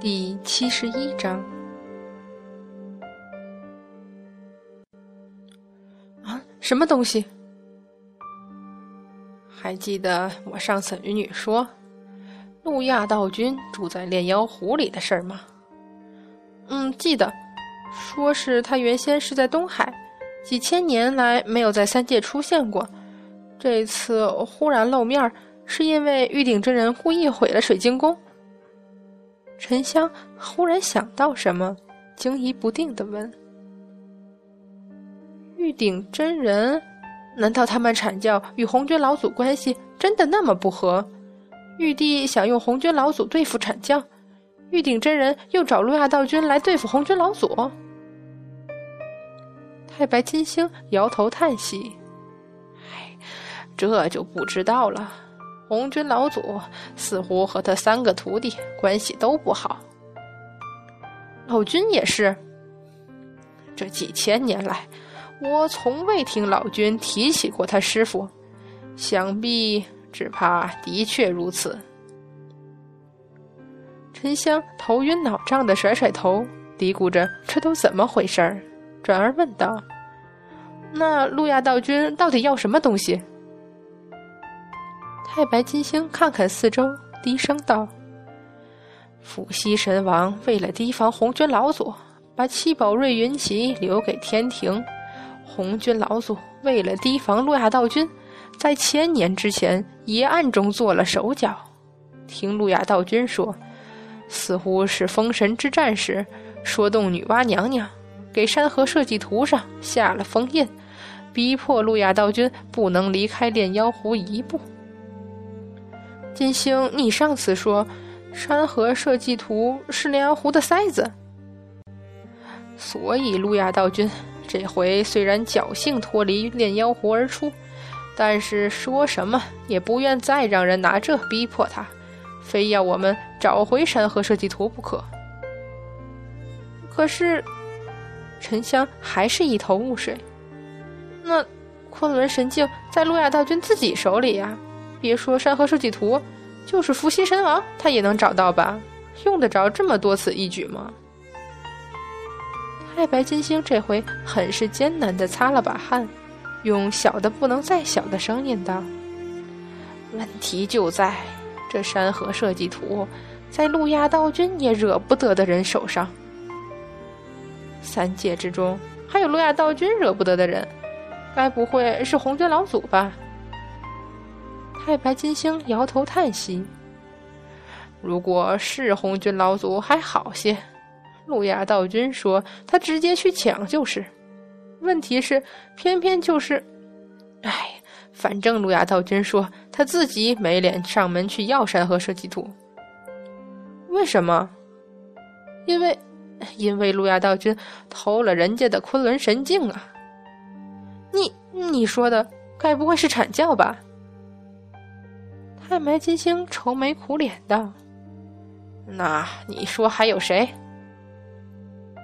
第七十一章。啊，什么东西？还记得我上次与你说，路亚道君住在炼妖湖里的事儿吗？嗯，记得，说是他原先是在东海，几千年来没有在三界出现过，这次忽然露面，是因为玉鼎真人故意毁了水晶宫。沉香忽然想到什么，惊疑不定的问：“玉鼎真人，难道他们阐教与红军老祖关系真的那么不和？玉帝想用红军老祖对付阐教，玉鼎真人又找路亚道君来对付红军老祖？”太白金星摇头叹息：“唉，这就不知道了。”红军老祖似乎和他三个徒弟关系都不好，老君也是。这几千年来，我从未听老君提起过他师傅，想必只怕的确如此。沉香头晕脑胀的甩甩头，嘀咕着：“这都怎么回事儿？”转而问道：“那路亚道君到底要什么东西？”太白金星看看四周，低声道：“伏羲神王为了提防红军老祖，把七宝瑞云旗留给天庭；红军老祖为了提防路亚道君，在千年之前也暗中做了手脚。听路亚道君说，似乎是封神之战时，说动女娲娘娘，给山河设计图上下了封印，逼迫路亚道君不能离开炼妖湖一步。”金星，你上次说山河设计图是炼妖湖的塞子，所以路亚道君这回虽然侥幸脱离炼妖湖而出，但是说什么也不愿再让人拿这逼迫他，非要我们找回山河设计图不可。可是沉香还是一头雾水，那昆仑神镜在路亚道君自己手里呀。别说山河设计图，就是伏羲神王，他也能找到吧？用得着这么多此一举吗？太白金星这回很是艰难地擦了把汗，用小的不能再小的声音道：“问题就在这山河设计图，在路亚道君也惹不得的人手上。三界之中还有路亚道君惹不得的人，该不会是红军老祖吧？”太白金星摇头叹息：“如果是红军老祖还好些，路亚道君说他直接去抢就是。问题是，偏偏就是……哎，反正路亚道君说他自己没脸上门去要山河设计图。为什么？因为，因为路亚道君偷了人家的昆仑神镜啊！你你说的该不会是阐教吧？”太白金星愁眉苦脸道：“那你说还有谁？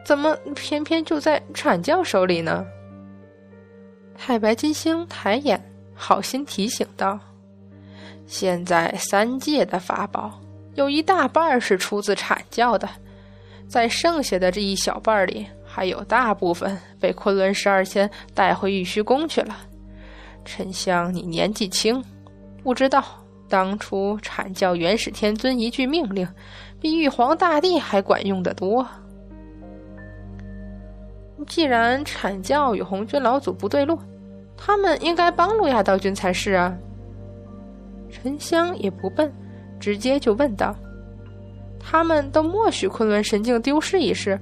怎么偏偏就在阐教手里呢？”太白金星抬眼，好心提醒道：“现在三界的法宝有一大半是出自阐教的，在剩下的这一小半里，还有大部分被昆仑十二仙带回玉虚宫去了。沉香，你年纪轻，不知道。”当初阐教元始天尊一句命令，比玉皇大帝还管用的多。既然阐教与红军老祖不对路，他们应该帮路亚道君才是啊。沉香也不笨，直接就问道：“他们都默许昆仑神镜丢失一事，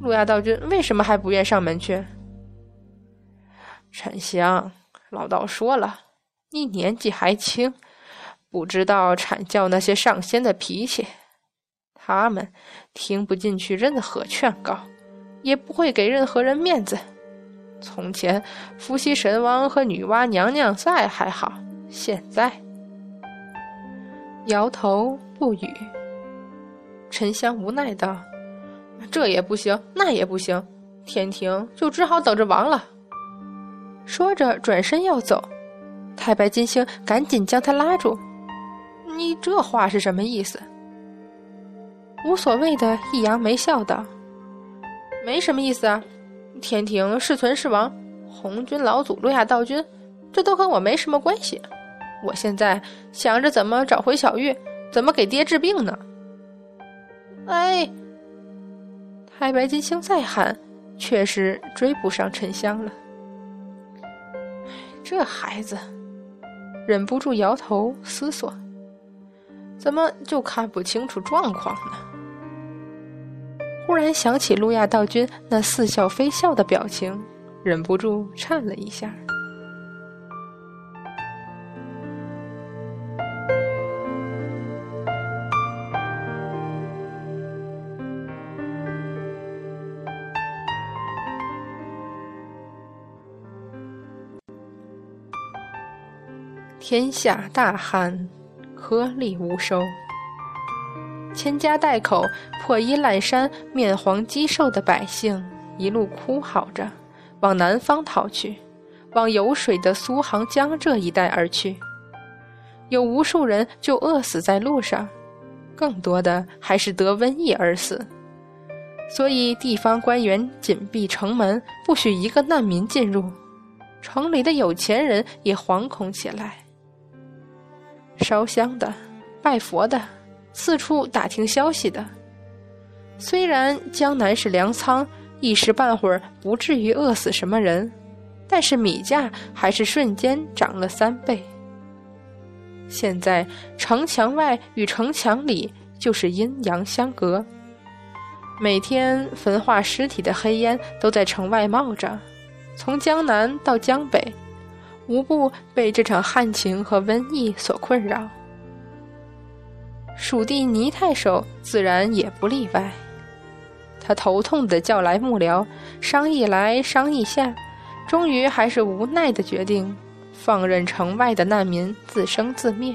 路亚道君为什么还不愿上门去？”沉香，老道说了，你年纪还轻。不知道阐教那些上仙的脾气，他们听不进去任何劝告，也不会给任何人面子。从前伏羲神王和女娲娘娘在还好，现在摇头不语。沉香无奈道：“这也不行，那也不行，天庭就只好等着亡了。”说着转身要走，太白金星赶紧将他拉住。你这话是什么意思？无所谓的一扬眉笑道：“没什么意思啊，天庭是存是亡，红军老祖、洛亚道君，这都跟我没什么关系。我现在想着怎么找回小玉，怎么给爹治病呢。”哎，太白金星再喊，确实追不上沉香了。这孩子，忍不住摇头思索，怎么就看不清楚状况呢？忽然想起路亚道君那似笑非笑的表情，忍不住颤了一下。天下大旱，颗粒无收。千家带口、破衣烂衫、面黄肌瘦的百姓，一路哭嚎着往南方逃去，往有水的苏杭江浙一带而去。有无数人就饿死在路上，更多的还是得瘟疫而死。所以地方官员紧闭城门，不许一个难民进入。城里的有钱人也惶恐起来，烧香的、拜佛的。四处打听消息的，虽然江南是粮仓，一时半会儿不至于饿死什么人，但是米价还是瞬间涨了三倍。现在城墙外与城墙里就是阴阳相隔，每天焚化尸体的黑烟都在城外冒着，从江南到江北，无不被这场旱情和瘟疫所困扰。蜀地倪太守自然也不例外，他头痛的叫来幕僚，商议来商议下，终于还是无奈的决定，放任城外的难民自生自灭。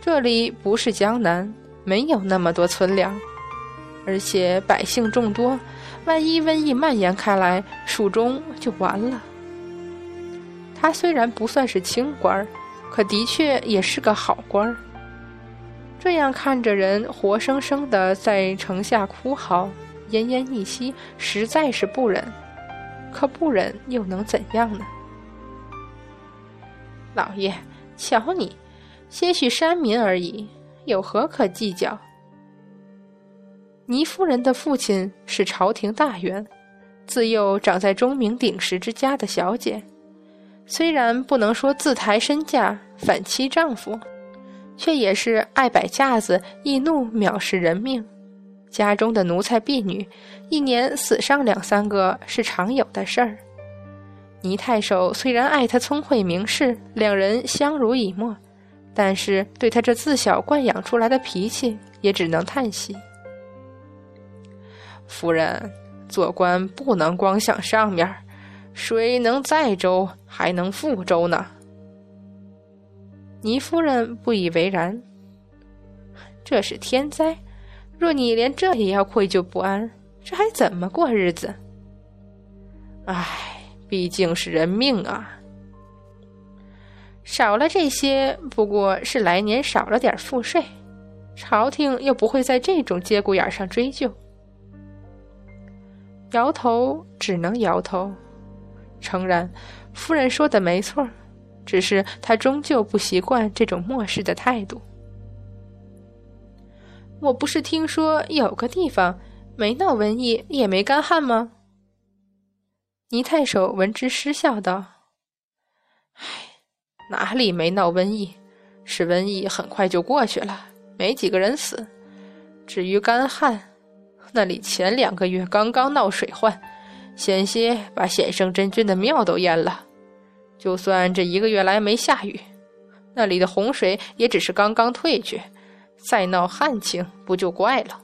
这里不是江南，没有那么多存粮，而且百姓众多，万一瘟疫蔓延开来，蜀中就完了。他虽然不算是清官儿可的确也是个好官儿。这样看着人活生生的在城下哭嚎、奄奄一息，实在是不忍。可不忍又能怎样呢？老爷，瞧你，些许山民而已，有何可计较？倪夫人的父亲是朝廷大员，自幼长在钟鸣鼎食之家的小姐，虽然不能说自抬身价反欺丈夫。却也是爱摆架子，易怒藐视人命。家中的奴才婢女，一年死上两三个是常有的事儿。倪太守虽然爱他聪慧明事，两人相濡以沫，但是对他这自小惯养出来的脾气，也只能叹息。夫人，做官不能光想上面，水能载舟，还能覆舟呢。倪夫人不以为然。这是天灾，若你连这也要愧疚不安，这还怎么过日子？唉，毕竟是人命啊。少了这些，不过是来年少了点赋税，朝廷又不会在这种节骨眼上追究。摇头，只能摇头，诚然，夫人说的没错。只是他终究不习惯这种漠视的态度。我不是听说有个地方没闹瘟疫也没干旱吗？倪太守闻之失笑道：“唉，哪里没闹瘟疫？是瘟疫很快就过去了，没几个人死。至于干旱，那里前两个月刚刚闹水患，险些把显圣真君的庙都淹了。”就算这一个月来没下雨，那里的洪水也只是刚刚退去，再闹旱情不就怪了？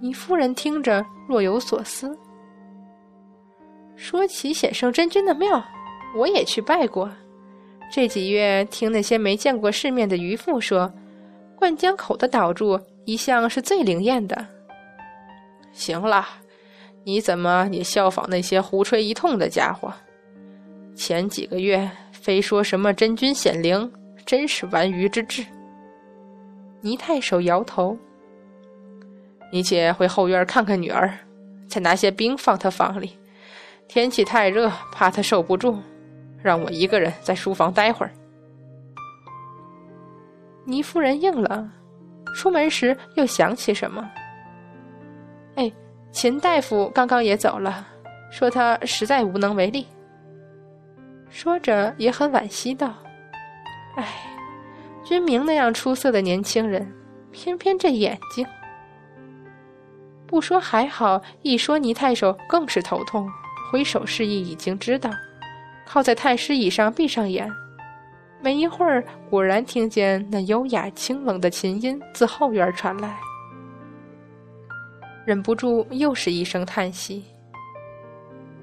倪夫人听着若有所思。说起显圣真君的庙，我也去拜过。这几月听那些没见过世面的渔妇说，灌江口的岛柱一向是最灵验的。行了，你怎么也效仿那些胡吹一通的家伙？前几个月非说什么真君显灵，真是玩鱼之至。倪太守摇头：“你且回后院看看女儿，再拿些冰放她房里。天气太热，怕她受不住，让我一个人在书房待会儿。”倪夫人应了，出门时又想起什么：“哎，秦大夫刚刚也走了，说他实在无能为力。”说着也很惋惜道：“哎，君明那样出色的年轻人，偏偏这眼睛……不说还好，一说倪太守更是头痛，挥手示意已经知道，靠在太师椅上闭上眼。没一会儿，果然听见那优雅清冷的琴音自后院传来，忍不住又是一声叹息。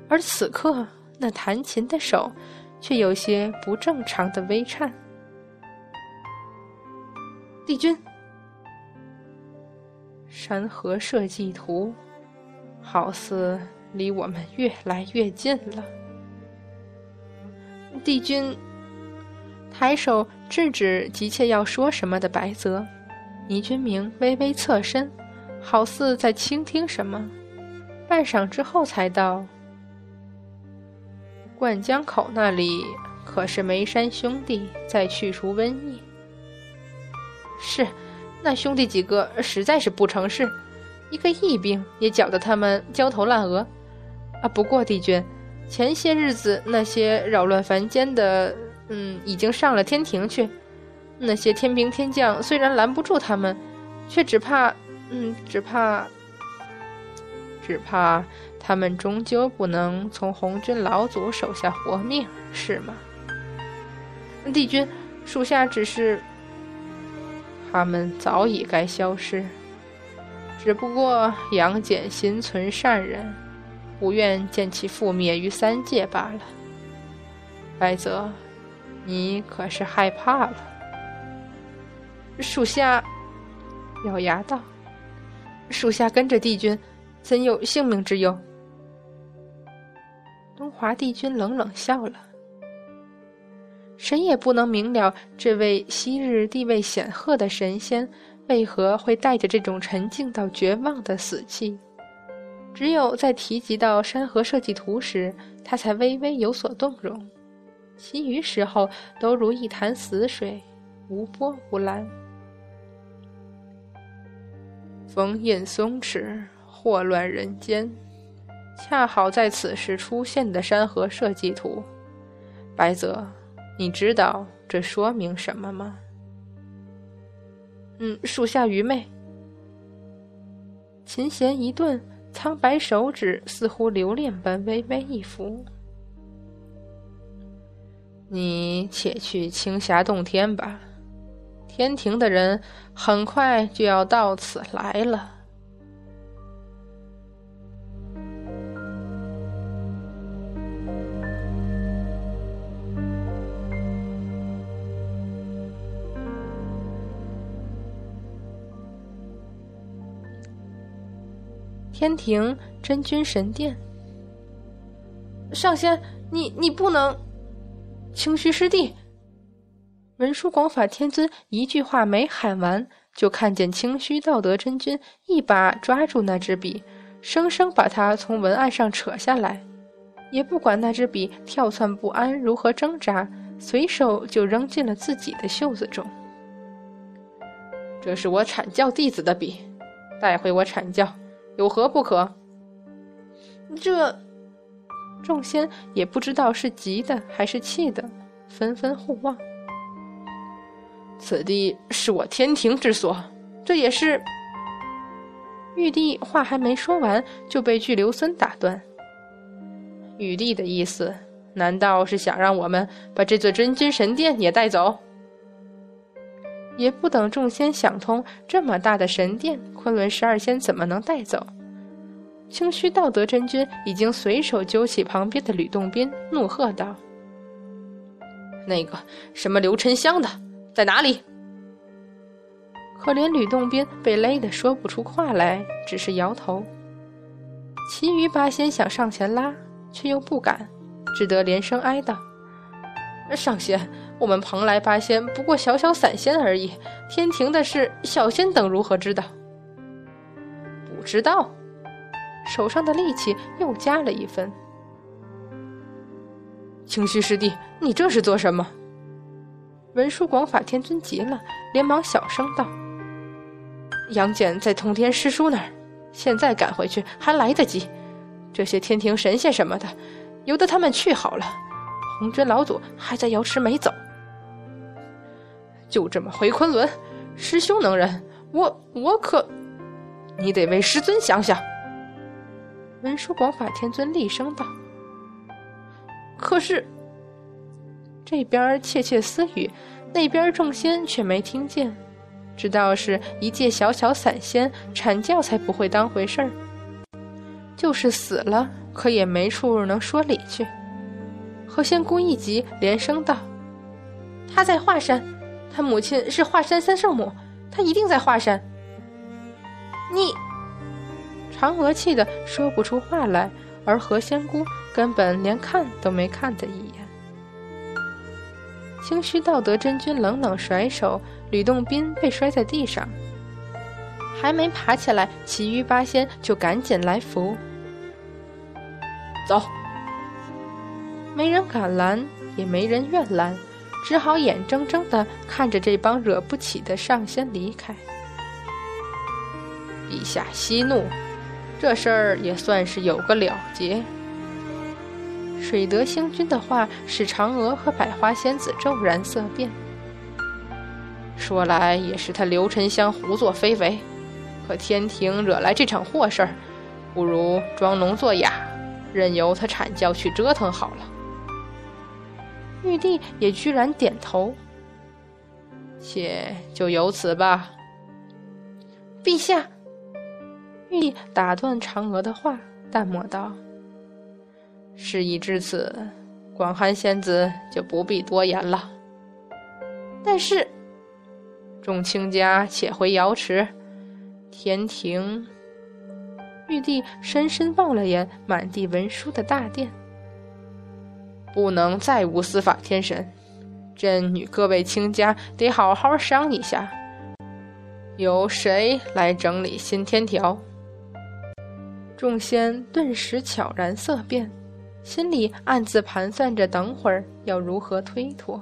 而此刻，那弹琴的手。却有些不正常的微颤。帝君，山河社稷图，好似离我们越来越近了。帝君，抬手制止急切要说什么的白泽，倪君明微微侧身，好似在倾听什么，半晌之后才道。灌江口那里可是梅山兄弟在去除瘟疫。是，那兄弟几个实在是不成事，一个疫病也搅得他们焦头烂额。啊，不过帝君，前些日子那些扰乱凡间的，嗯，已经上了天庭去。那些天兵天将虽然拦不住他们，却只怕，嗯，只怕，只怕。他们终究不能从红军老祖手下活命，是吗？帝君，属下只是……他们早已该消失，只不过杨戬心存善人，不愿见其覆灭于三界罢了。白泽，你可是害怕了？属下咬牙道：“属下跟着帝君，怎有性命之忧？”东华帝君冷冷笑了，谁也不能明了这位昔日地位显赫的神仙为何会带着这种沉静到绝望的死气。只有在提及到山河设计图时，他才微微有所动容，其余时候都如一潭死水，无波无澜。风印松弛，祸乱人间。恰好在此时出现的山河设计图，白泽，你知道这说明什么吗？嗯，属下愚昧。琴弦一顿，苍白手指似乎留恋般微微一拂。你且去青霞洞天吧，天庭的人很快就要到此来了。天庭真君神殿，上仙，你你不能，清虚师弟。文殊广法天尊一句话没喊完，就看见清虚道德真君一把抓住那支笔，生生把它从文案上扯下来，也不管那支笔跳窜不安如何挣扎，随手就扔进了自己的袖子中。这是我阐教弟子的笔，带回我阐教。有何不可？这众仙也不知道是急的还是气的，纷纷互望。此地是我天庭之所，这也是玉帝话还没说完，就被巨留孙打断。玉帝的意思，难道是想让我们把这座真君神殿也带走？也不等众仙想通，这么大的神殿，昆仑十二仙怎么能带走？清虚道德真君已经随手揪起旁边的吕洞宾，怒喝道：“那个什么刘沉香的在哪里？”可怜吕洞宾被勒得说不出话来，只是摇头。其余八仙想上前拉，却又不敢，只得连声哀道：“上仙，我们蓬莱八仙不过小小散仙而已，天庭的事，小仙等如何知道？不知道。手上的力气又加了一分。清虚师弟，你这是做什么？文殊广法天尊急了，连忙小声道：“杨戬在通天师叔那儿，现在赶回去还来得及。这些天庭神仙什么的，由得他们去好了。红军老祖还在瑶池没走，就这么回昆仑。师兄能忍，我我可……你得为师尊想想。”文殊广法天尊厉声道：“可是……”这边窃窃私语，那边众仙却没听见，知道是一介小小散仙阐教才不会当回事儿，就是死了，可也没处能说理去。何仙姑一急，连声道：“他在华山，他母亲是华山三圣母，他一定在华山。”你，嫦娥气得说不出话来，而何仙姑根本连看都没看他一眼。清虚道德真君冷冷甩手，吕洞宾被摔在地上，还没爬起来，其余八仙就赶紧来扶。走，没人敢拦，也没人愿拦，只好眼睁睁的看着这帮惹不起的上仙离开。陛下息怒，这事儿也算是有个了结。水德星君的话使嫦娥和百花仙子骤然色变。说来也是他刘沉香胡作非为，可天庭惹来这场祸事儿，不如装聋作哑，任由他阐教去折腾好了。玉帝也居然点头，且就由此吧。陛下，玉帝打断嫦娥的话，淡漠道。事已至此，广寒仙子就不必多言了。但是，众卿家且回瑶池，天庭。玉帝深深望了眼满地文书的大殿，不能再无司法天神。朕与各位卿家得好好商一下，由谁来整理新天条？众仙顿时悄然色变。心里暗自盘算着，等会儿要如何推脱。